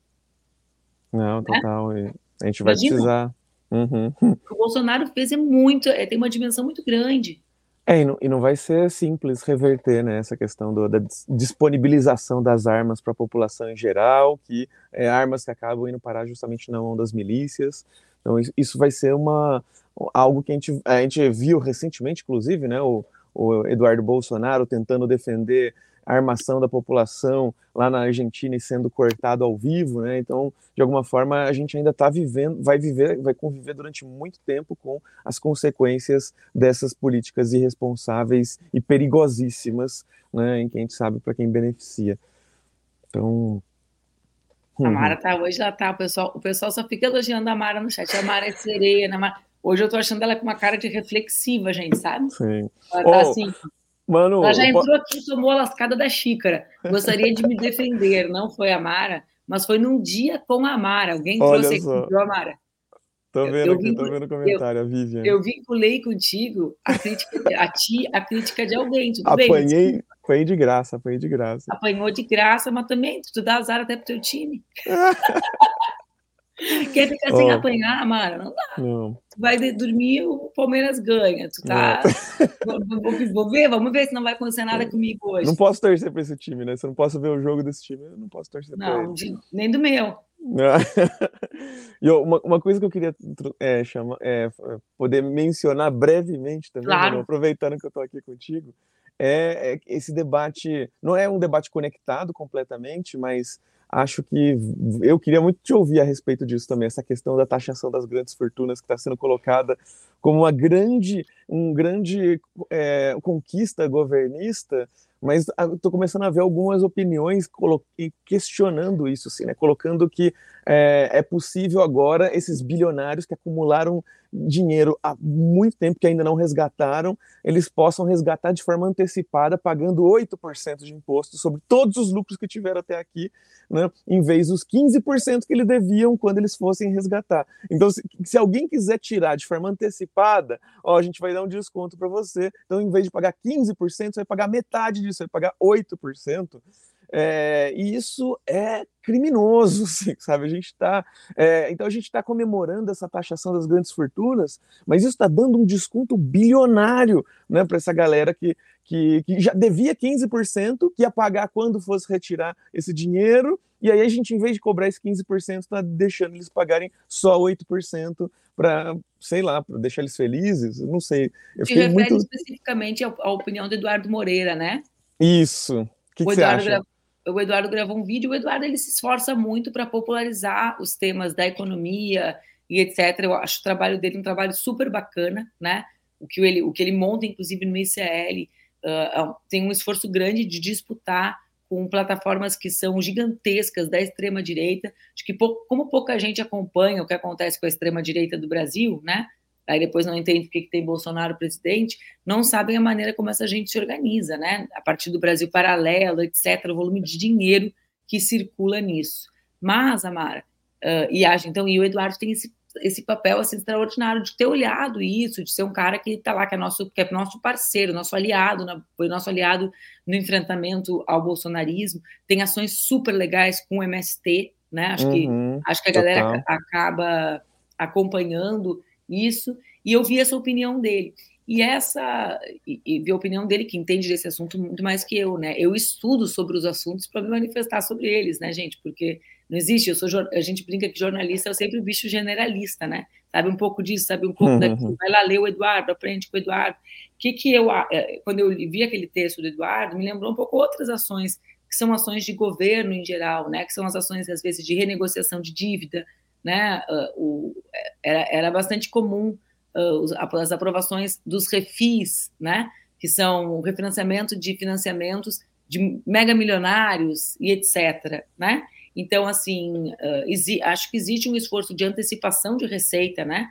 Não, né? total. A gente vai Imagina, precisar. Uhum. O que o Bolsonaro fez é muito, é, tem uma dimensão muito grande. É, e não, e não vai ser simples reverter né, essa questão do, da disponibilização das armas para a população em geral, que é armas que acabam indo parar justamente na mão das milícias. Então, isso vai ser uma, algo que a gente, a gente viu recentemente, inclusive, né, o, o Eduardo Bolsonaro tentando defender armação da população lá na Argentina e sendo cortado ao vivo, né? Então, de alguma forma, a gente ainda está vivendo, vai viver, vai conviver durante muito tempo com as consequências dessas políticas irresponsáveis e perigosíssimas, né? Em que a gente sabe para quem beneficia. Então, a Mara uhum. tá hoje, ela tá, o pessoal, o pessoal só fica elogiando a Mara no chat. A Mara é sereia, né? Hoje eu tô achando ela com uma cara de reflexiva, gente, sabe? Sim. Ela tá oh, assim. Mano, ela já entrou aqui e tomou a lascada da xícara. Gostaria de me [laughs] defender, não foi a Mara, mas foi num dia com a Mara. Alguém trouxe aqui, viu, a Mara? Tô vendo eu, aqui, tô vendo o comentário, eu, a Vivian. Eu vinculei contigo a crítica, a ti, a crítica de alguém, tudo apanhei, bem? Apanhei de graça, apanhei de graça. Apanhou de graça, mas também tu dá azar até pro teu time. [laughs] [laughs] Quer ficar oh. sem apanhar, Mara? Não dá. Não. Tu vai dormir, o Palmeiras ganha. Tu tá. [laughs] Vou, vou, vou, ver, vamos ver se não vai acontecer nada comigo hoje. Não posso torcer para esse time, né? Se eu não posso ver o jogo desse time, eu não posso torcer para ele. Não, nem do meu. [laughs] e uma, uma, coisa que eu queria é, chamar, é, poder mencionar brevemente também, claro. aproveitando que eu estou aqui contigo, é, é esse debate. Não é um debate conectado completamente, mas acho que eu queria muito te ouvir a respeito disso também, essa questão da taxação das grandes fortunas que está sendo colocada como uma grande, um grande é, conquista governista, mas estou começando a ver algumas opiniões questionando isso, assim, né? colocando que é, é possível agora esses bilionários que acumularam dinheiro há muito tempo que ainda não resgataram, eles possam resgatar de forma antecipada, pagando 8% de imposto sobre todos os lucros que tiveram até aqui, né, em vez dos 15% que eles deviam quando eles fossem resgatar. Então, se, se, alguém quiser tirar de forma antecipada, ó, a gente vai dar um desconto para você. Então, em vez de pagar 15%, você vai pagar metade disso, vai pagar 8%. É, e isso é criminoso, [laughs] assim, sabe? A gente está, é, então a gente está comemorando essa taxação das grandes fortunas, mas isso está dando um desconto bilionário, né, para essa galera que, que, que, já devia 15%, que ia pagar quando fosse retirar esse dinheiro, e aí a gente, em vez de cobrar esse 15%, está deixando eles pagarem só 8% para, sei lá, para deixar eles felizes, não sei. Eu fiquei refere muito... especificamente à opinião do Eduardo Moreira, né? Isso. O que, que você acha? o Eduardo gravou um vídeo, o Eduardo ele se esforça muito para popularizar os temas da economia e etc. Eu acho o trabalho dele um trabalho super bacana, né? O que ele, o que ele monta, inclusive no ICL, uh, tem um esforço grande de disputar com plataformas que são gigantescas da extrema direita. Acho que como pouca gente acompanha o que acontece com a extrema direita do Brasil, né? aí depois não entende porque que tem Bolsonaro presidente, não sabem a maneira como essa gente se organiza, né? A partir do Brasil Paralelo, etc., o volume de dinheiro que circula nisso. Mas, Amara, uh, e acho, então, e o Eduardo tem esse, esse papel assim, extraordinário de ter olhado isso, de ser um cara que está lá, que é nosso, que é nosso parceiro, nosso aliado, na, foi nosso aliado no enfrentamento ao bolsonarismo, tem ações super legais com o MST, né? Acho, uhum, que, acho que a galera total. acaba acompanhando isso, e eu vi essa opinião dele. E essa, e, e vi a opinião dele, que entende desse assunto muito mais que eu, né? Eu estudo sobre os assuntos para me manifestar sobre eles, né, gente? Porque não existe, eu sou, a gente brinca que jornalista é sempre o bicho generalista, né? Sabe um pouco disso, sabe um pouco uhum. daquilo. Vai lá ler o Eduardo, aprende com o Eduardo. O que que eu, é, quando eu vi aquele texto do Eduardo, me lembrou um pouco outras ações, que são ações de governo em geral, né? Que são as ações, às vezes, de renegociação de dívida, né, uh, o, era, era bastante comum uh, as aprovações dos refis, né, que são o refinanciamento de financiamentos de mega milionários e etc. Né? Então, assim, uh, acho que existe um esforço de antecipação de receita, né?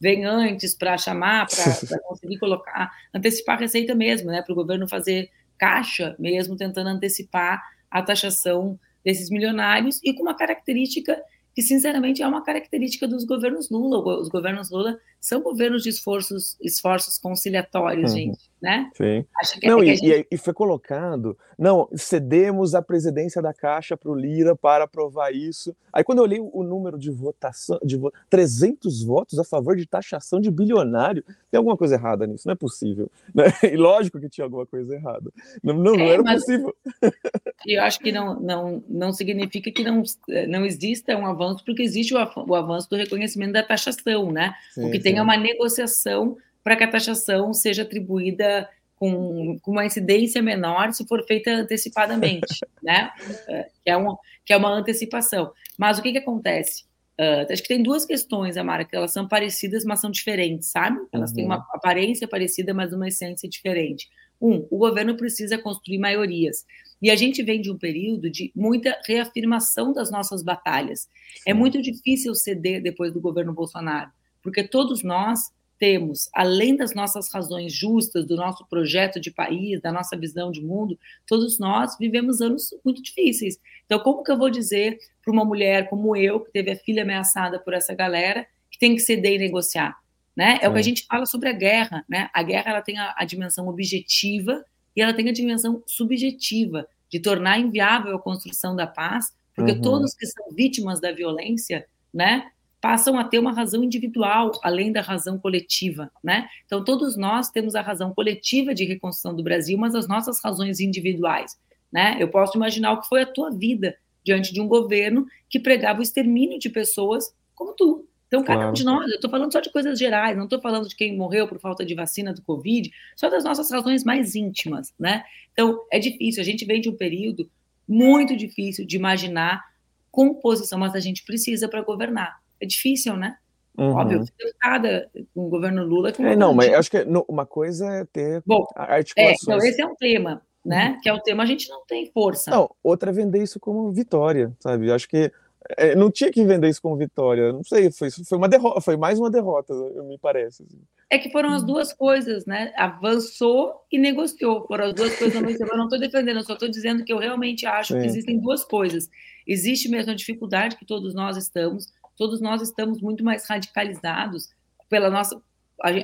Vem antes para chamar, para [laughs] conseguir colocar, antecipar a receita mesmo, né? Para o governo fazer caixa mesmo, tentando antecipar a taxação desses milionários e com uma característica que sinceramente é uma característica dos governos Lula. Os governos Lula são governos de esforços, esforços conciliatórios, uhum. gente, né? Sim. Que, não, e, gente... e, foi colocado, não, cedemos a presidência da Caixa para o Lira para aprovar isso. Aí quando eu olhei o número de votação, de vo... 300 votos a favor de taxação de bilionário, tem alguma coisa errada nisso, não é possível. Né? [laughs] E lógico que tinha alguma coisa errada. Não, não, é, não era mas... possível. [laughs] Eu acho que não, não, não significa que não, não exista um avanço, porque existe o, o avanço do reconhecimento da taxação, né? Sim, o que é uma negociação para que a taxação seja atribuída com, com, uma incidência menor se for feita antecipadamente, [laughs] né? É, que é, uma, que é uma antecipação. Mas o que, que acontece? Uh, acho que tem duas questões, Amara, que elas são parecidas, mas são diferentes, sabe? Elas uhum. têm uma aparência parecida, mas uma essência diferente. Um, o governo precisa construir maiorias. E a gente vem de um período de muita reafirmação das nossas batalhas. É Sim. É muito difícil ceder depois do governo Bolsonaro, porque todos nós temos, além das nossas razões justas, do nosso projeto de país, da nossa visão de mundo, todos nós vivemos anos muito difíceis. Então, como que eu vou dizer para uma mulher como eu, que teve a filha ameaçada por essa galera, que tem que ceder e negociar? Né? É, é, o que a gente fala sobre a guerra. Né? A guerra ela tem a, a dimensão objetiva e ela tem a dimensão subjetiva, de tornar inviável a construção da paz, porque uhum. todos que são vítimas da violência, né, passam a ter uma razão individual além da razão coletiva, né? Então todos nós temos a razão coletiva de reconstrução do Brasil, mas as nossas razões individuais, né? Eu posso imaginar o que foi a tua vida diante de um governo que pregava o extermínio de pessoas como tu, então, cada claro. um de nós, eu estou falando só de coisas gerais, não estou falando de quem morreu por falta de vacina do Covid, só das nossas razões mais íntimas, né? Então, é difícil, a gente vem de um período muito difícil de imaginar composição, mas a gente precisa para governar. É difícil, né? Uhum. Óbvio, cada com o governo Lula. É, não, mas acho que uma coisa é ter Bom, articulações. É, então esse é um tema, né? Uhum. Que é o tema, a gente não tem força. Não, outra é vender isso como vitória, sabe? Acho que é, não tinha que vender isso como vitória. Não sei, foi, foi uma derrota, foi mais uma derrota, me parece. Assim. É que foram as duas coisas, né? Avançou e negociou. Foram as duas coisas Eu não estou defendendo, eu só estou dizendo que eu realmente acho que existem duas coisas. Existe mesmo a dificuldade que todos nós estamos, todos nós estamos muito mais radicalizados pela nossa.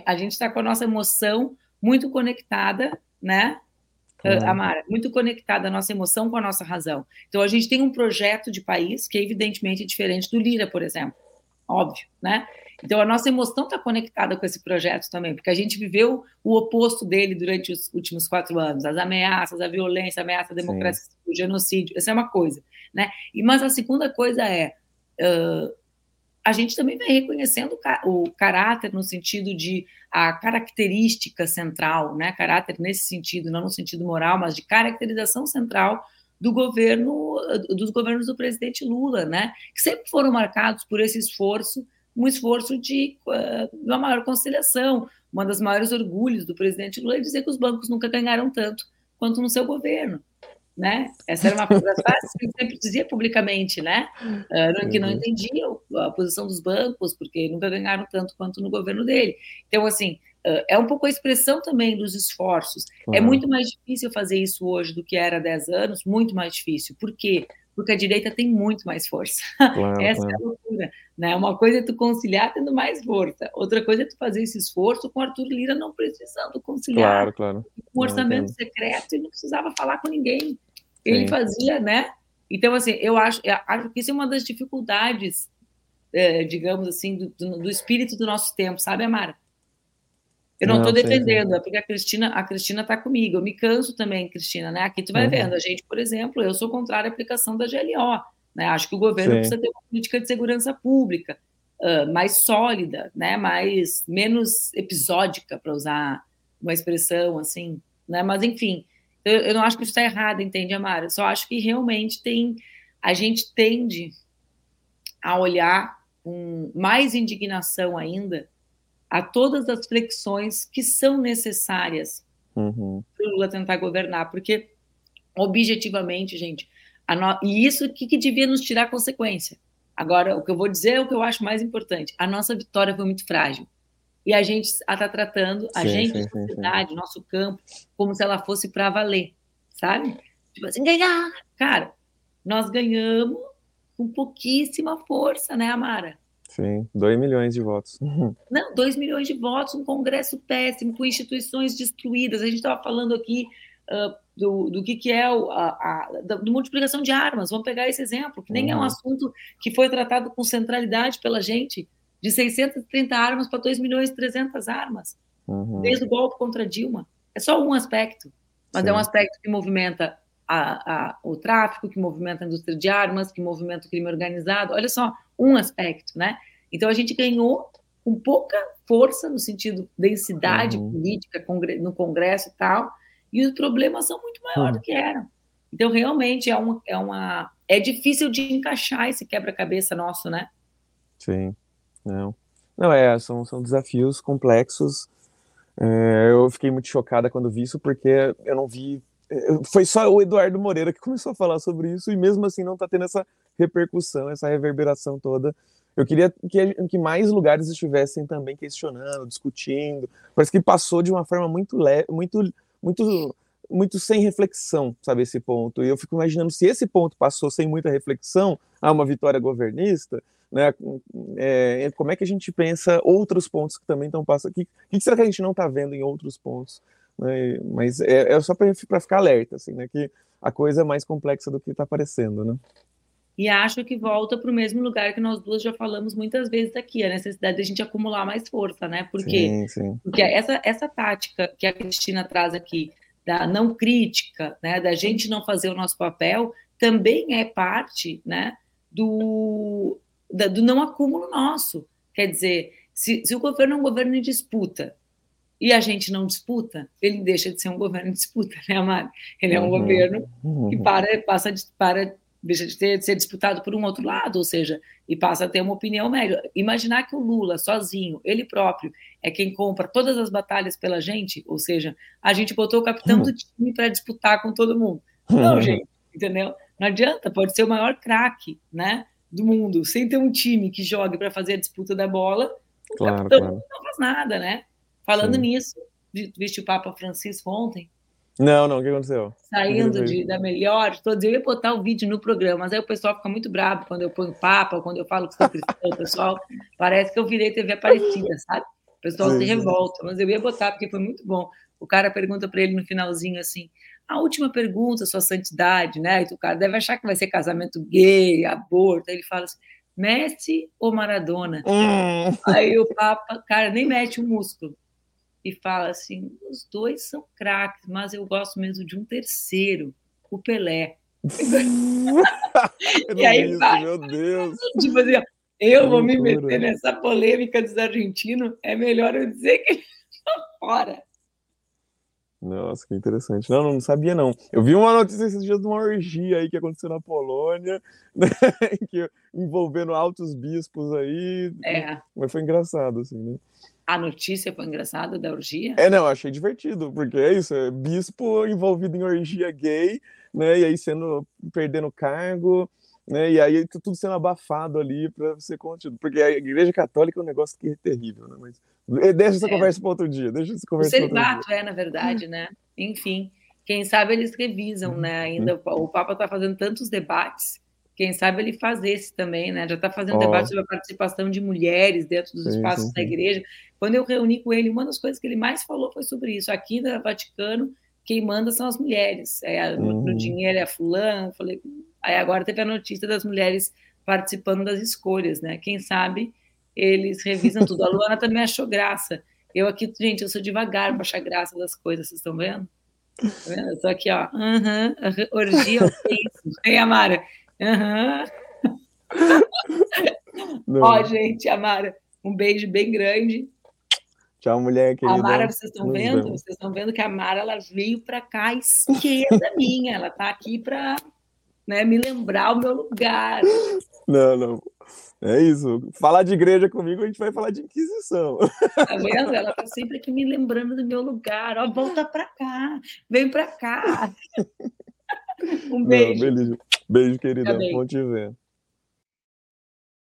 A gente está com a nossa emoção muito conectada, né? uh, Amara, muito conectada a nossa emoção com a nossa razão. Então, a gente tem um projeto de país que é evidentemente diferente do Lira, por exemplo. Óbvio, né? Então, a nossa emoção está conectada com esse projeto também, porque a gente viveu o oposto dele durante os últimos quatro anos, as ameaças, a violência, a ameaça à democracia, Sim. o genocídio, essa é uma coisa, né? E, mas a segunda coisa é, uh, a gente também vem reconhecendo o caráter no sentido de a característica central, né? Caráter nesse sentido, não no sentido moral, mas de caracterização central do governo, dos governos do presidente Lula, né? Que sempre foram marcados por esse esforço, um esforço de uma maior conciliação. Uma das maiores orgulhos do presidente Lula é dizer que os bancos nunca ganharam tanto quanto no seu governo né? Essa era uma das frases que ele sempre dizia publicamente, né? Uh, que não uhum. entendia a posição dos bancos, porque nunca ganharam tanto quanto no governo dele. Então, assim, uh, é um pouco a expressão também dos esforços. É muito mais difícil fazer isso hoje do que era há 10 anos, muito mais difícil. Por quê? Porque a direita tem muito mais força. [laughs] Claro, Essa claro. é a loucura. Né? Uma coisa é tu conciliar tendo mais força, outra coisa é tu fazer esse esforço com Arthur Lira não precisando conciliar. Claro, claro. Com um orçamento não, secreto e não precisava falar com ninguém. Ele Sim. fazia, né? Então, assim, eu acho, eu acho que isso é uma das dificuldades, é, digamos assim, do, do, espírito do nosso tempo, sabe, Amara? Eu não estou defendendo, é porque a Cristina a Cristina está comigo. Eu me canso também, Cristina, né? Aqui tu vai uhum. vendo. A gente, por exemplo, eu sou contrária à aplicação da GLO. Né? Acho que o governo Sim. precisa ter uma política de segurança pública uh, mais sólida, né? Mais menos episódica, para usar uma expressão assim, né? Mas enfim, eu, eu não acho que isso está errado, entende, Amara? Eu só acho que realmente tem. A gente tende a olhar com mais indignação ainda a todas as flexões que são necessárias uhum. para o Lula tentar governar, porque objetivamente, gente, no... e isso que, que devia nos tirar consequência. Agora, o que eu vou dizer é o que eu acho mais importante. A nossa vitória foi muito frágil e a gente está tratando a sim, gente, sim, a sociedade, sim, nosso campo, como se ela fosse para valer, sabe? Tipo assim, ganhar. Cara, nós ganhamos com pouquíssima força, né, Amara? Sim, 2 milhões de votos. [laughs] Não, 2 milhões de votos, um Congresso péssimo, com instituições destruídas. A gente estava falando aqui uh, do, do que, que é o, a, a do multiplicação de armas. Vamos pegar esse exemplo, que nem uhum. é um uhum. assunto que foi tratado com centralidade pela gente de 630 armas para 2 milhões e 300 armas, uhum. desde o golpe contra Dilma. É só um aspecto, mas Sim. é um aspecto que movimenta a, a, o tráfico, que movimenta a indústria de armas, que movimenta o crime organizado. Olha só, um aspecto, né? Então a gente ganhou com pouca força no sentido densidade uhum. política no Congresso e tal, e os problemas são muito maiores uhum. do que eram. Então realmente é uma, é uma é difícil de encaixar esse quebra-cabeça nosso, né? Sim. Não, não é, são, são desafios complexos. É, eu fiquei muito chocada quando vi isso, porque eu não vi. Foi só o Eduardo Moreira que começou a falar sobre isso, e mesmo assim não está tendo essa repercussão, essa reverberação toda. Eu queria que, que mais lugares estivessem também questionando, discutindo. Parece que passou de uma forma muito leve, muito, muito, muito sem reflexão, sabe, esse ponto. E eu fico imaginando se esse ponto passou sem muita reflexão a uma vitória governista, né? É, como é que a gente pensa outros pontos que também estão passando? O que, que, será que a gente não está vendo em outros pontos? Né? Mas é, é só para ficar alerta, assim, né? Que a coisa é mais complexa do que está aparecendo, né? E acho que volta para o mesmo lugar que nós duas já falamos muitas vezes aqui, a necessidade de a gente acumular mais força, né? Porque, sim, sim. porque essa, essa tática que a Cristina traz aqui, da não crítica, né, da gente não fazer o nosso papel, também é parte né, do, do não acúmulo nosso. Quer dizer, se, se o governo é um governo em disputa e a gente não disputa, ele deixa de ser um governo em disputa, né, Amado? Ele é um uhum. governo que para, passa para, deixa de, ter, de ser disputado por um outro lado, ou seja, e passa a ter uma opinião média. Imaginar que o Lula, sozinho, ele próprio, é quem compra todas as batalhas pela gente, ou seja, a gente botou o capitão do time para disputar com todo mundo. Não, uhum. gente, entendeu? Não adianta, pode ser o maior craque, né? do mundo, sem ter um time que jogue para fazer a disputa da bola, o claro, capitão claro. não faz nada, né? Falando Sim. nisso, viste o Papa Francisco ontem? Não, não, o que aconteceu? Saindo de, da melhor, todos, eu ia botar o vídeo no programa, mas aí o pessoal fica muito bravo quando eu ponho Papa, quando eu falo que sou cristão, o pessoal parece que eu virei TV Aparecida, sabe? O pessoal sim, se revolta, mas eu ia botar porque foi muito bom. O cara pergunta para ele no finalzinho assim: A última pergunta, sua santidade, né? E o cara deve achar que vai ser casamento gay, aborto. Aí ele fala assim: Messi ou Maradona? Hum. Aí o Papa, cara, nem mete o músculo. E fala assim: os dois são craques, mas eu gosto mesmo de um terceiro, o Pelé. [laughs] e aí, isso, vai, meu Deus. Tipo assim, eu vou me meter nessa polêmica dos argentinos, é melhor eu dizer que estão fora. Nossa, que interessante. Não, não sabia, não. Eu vi uma notícia esses dias de uma orgia aí que aconteceu na Polônia, [laughs] né? que, envolvendo altos bispos aí. É. Mas foi engraçado, assim, né? A notícia foi engraçada da orgia? É, não, achei divertido, porque é isso, é bispo envolvido em orgia gay, né? E aí sendo perdendo cargo, né? E aí tudo sendo abafado ali para ser contido. Porque a Igreja Católica é um negócio que é terrível, né? Mas deixa essa é. conversa para outro dia. Deixa essa conversa. O celibato é, na verdade, né? Enfim, quem sabe eles revisam, né? Ainda o Papa está fazendo tantos debates. Quem sabe ele faz esse também, né? Já está fazendo oh. debate sobre a participação de mulheres dentro dos sim, espaços sim, da igreja. Quando eu reuni com ele, uma das coisas que ele mais falou foi sobre isso. Aqui no Vaticano, quem manda são as mulheres. É, uhum. No dinheiro é a fulana. Falei, Aí agora teve a notícia das mulheres participando das escolhas, né? Quem sabe eles revisam tudo. A Luana também achou graça. Eu aqui, gente, eu sou devagar para achar graça das coisas, vocês estão vendo? Tá vendo? Eu tô aqui, ó. Uhum, orgia, isso. [laughs] Ei, Amara. Aham. Uhum. ó, gente, Amara, um beijo bem grande. Tchau, mulher querida. A Mara, vocês estão vendo? Vocês estão vendo que a Mara ela veio para cá à esquerda [laughs] minha. Ela está aqui para né, me lembrar o meu lugar. Não, não. É isso. Falar de igreja comigo, a gente vai falar de Inquisição. Tá vendo? Ela tá sempre aqui me lembrando do meu lugar. Ó, volta para cá, vem para cá. [laughs] [laughs] Um beijo. Não, beijo. beijo, querida. Bom te ver.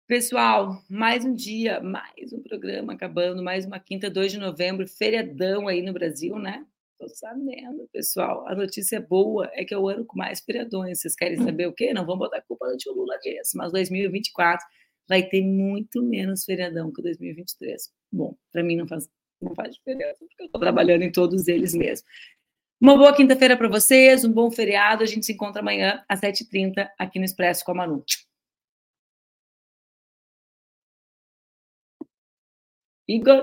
Pessoal, mais um dia, mais um programa acabando, mais uma quinta, 2 de novembro, feriadão aí no Brasil, né? Tô sabendo, pessoal. A notícia boa é que é o ano com mais feriadões. Vocês querem hum. saber o quê? Não vamos botar culpa do tio Lula disso, mas 2024 vai ter muito menos feriadão que 2023. Bom, para mim não faz, não faz diferença, porque eu estou trabalhando em todos eles mesmo. Uma boa quinta-feira para vocês, um bom feriado. A gente se encontra amanhã às 7h30 aqui no Expresso com a Manu. Igor.